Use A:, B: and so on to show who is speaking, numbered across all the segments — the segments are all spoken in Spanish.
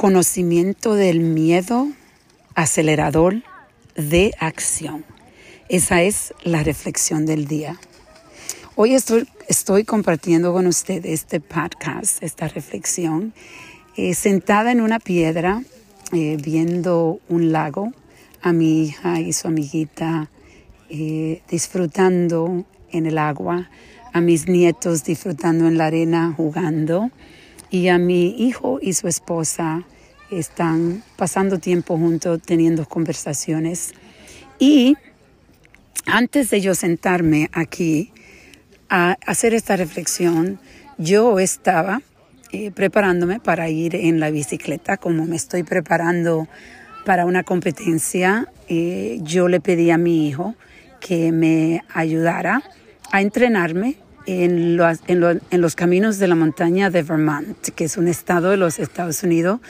A: Conocimiento del miedo acelerador de acción. Esa es la reflexión del día. Hoy estoy, compartiendo con ustedes este podcast, esta reflexión, eh, sentada en una piedra, eh, viendo un lago, a mi hija y su amiguita eh, disfrutando en el agua, a mis nietos disfrutando en la arena, jugando y a mi hijo y su esposa están pasando tiempo juntos, teniendo conversaciones. Y antes de yo sentarme aquí a hacer esta reflexión, yo estaba eh, preparándome para ir en la bicicleta, como me estoy preparando para una competencia. Eh, yo le pedí a mi hijo que me ayudara a entrenarme en los, en, los caminos de la montaña de Vermont, que es un estado de los Estados Unidos,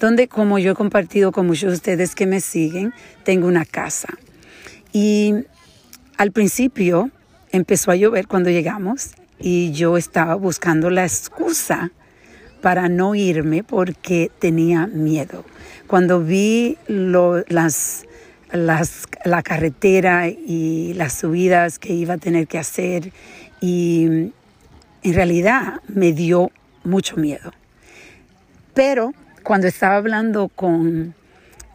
A: donde como yo he compartido con muchos de ustedes que me siguen, tengo una casa. Y al principio empezó a llover cuando llegamos y yo estaba buscando la excusa para no irme porque tenía miedo. Cuando vi las, las, la carretera y las subidas que iba a tener que hacer y en realidad me dio mucho miedo. Pero cuando estaba hablando con,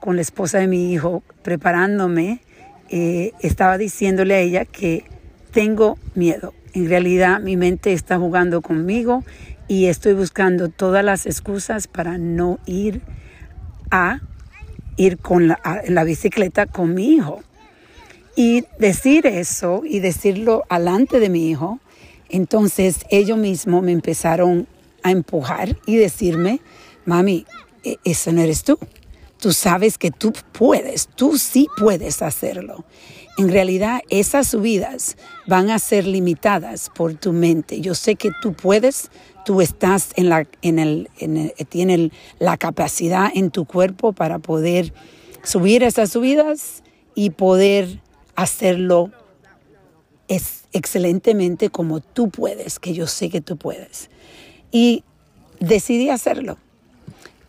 A: la esposa de mi hijo, preparándome, eh, estaba diciéndole a ella que tengo miedo. En realidad mi mente está jugando conmigo y estoy buscando todas las excusas para no ir a ir con la, bicicleta con mi hijo. Y decir eso y decirlo alante de mi hijo, entonces ellos mismos me empezaron a empujar y decirme, mami, e-, eso no eres tú. Tú sabes que tú puedes, tú sí puedes hacerlo. En realidad esas subidas van a ser limitadas por tu mente. Yo sé que tú puedes, tú estás en la, en el, tienes la capacidad en tu cuerpo para poder subir esas subidas y poder hacerlo excelentemente como tú puedes, que yo sé que tú puedes. Y decidí hacerlo.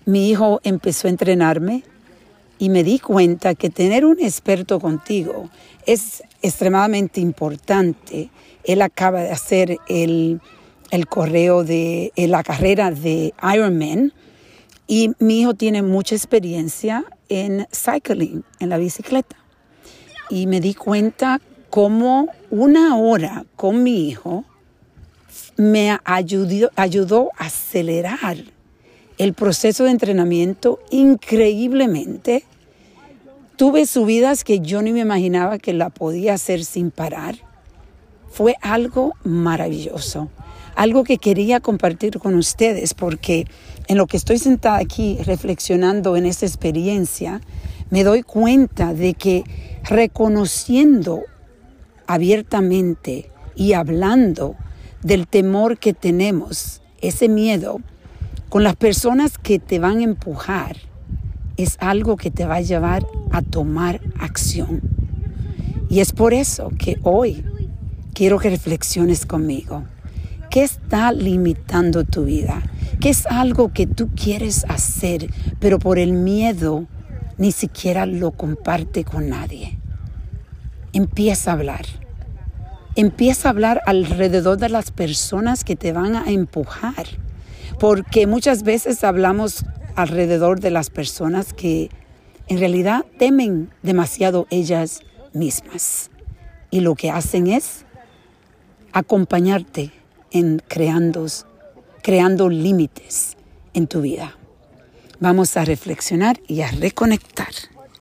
A: Mi hijo empezó a entrenarme y me di cuenta que tener un experto contigo es extremadamente importante. Él acaba de hacer el, correo de la carrera de Ironman y mi hijo tiene mucha experiencia en cycling, en la bicicleta y me di cuenta cómo una hora con mi hijo me ayudó, ayudó a acelerar el proceso de entrenamiento increíblemente. Tuve subidas que yo ni me imaginaba que la podía hacer sin parar. Fue algo maravilloso, algo que quería compartir con ustedes porque en lo que estoy sentada aquí reflexionando en esta experiencia, me doy cuenta de que reconociendo abiertamente y hablando del temor que tenemos, ese miedo, con las personas que te van a empujar, es algo que te va a llevar a tomar acción. Y es por eso que hoy quiero que reflexiones conmigo. ¿Qué está limitando tu vida? ¿Qué es algo que tú quieres hacer, pero por el miedo ni siquiera lo comparte con nadie. Empieza a hablar. Empieza a hablar alrededor de las personas que te van a empujar. Porque muchas veces hablamos alrededor de las personas que en realidad temen demasiado ellas mismas. Y lo que hacen es acompañarte en creando, creando límites en tu vida. Vamos a reflexionar y a reconectar.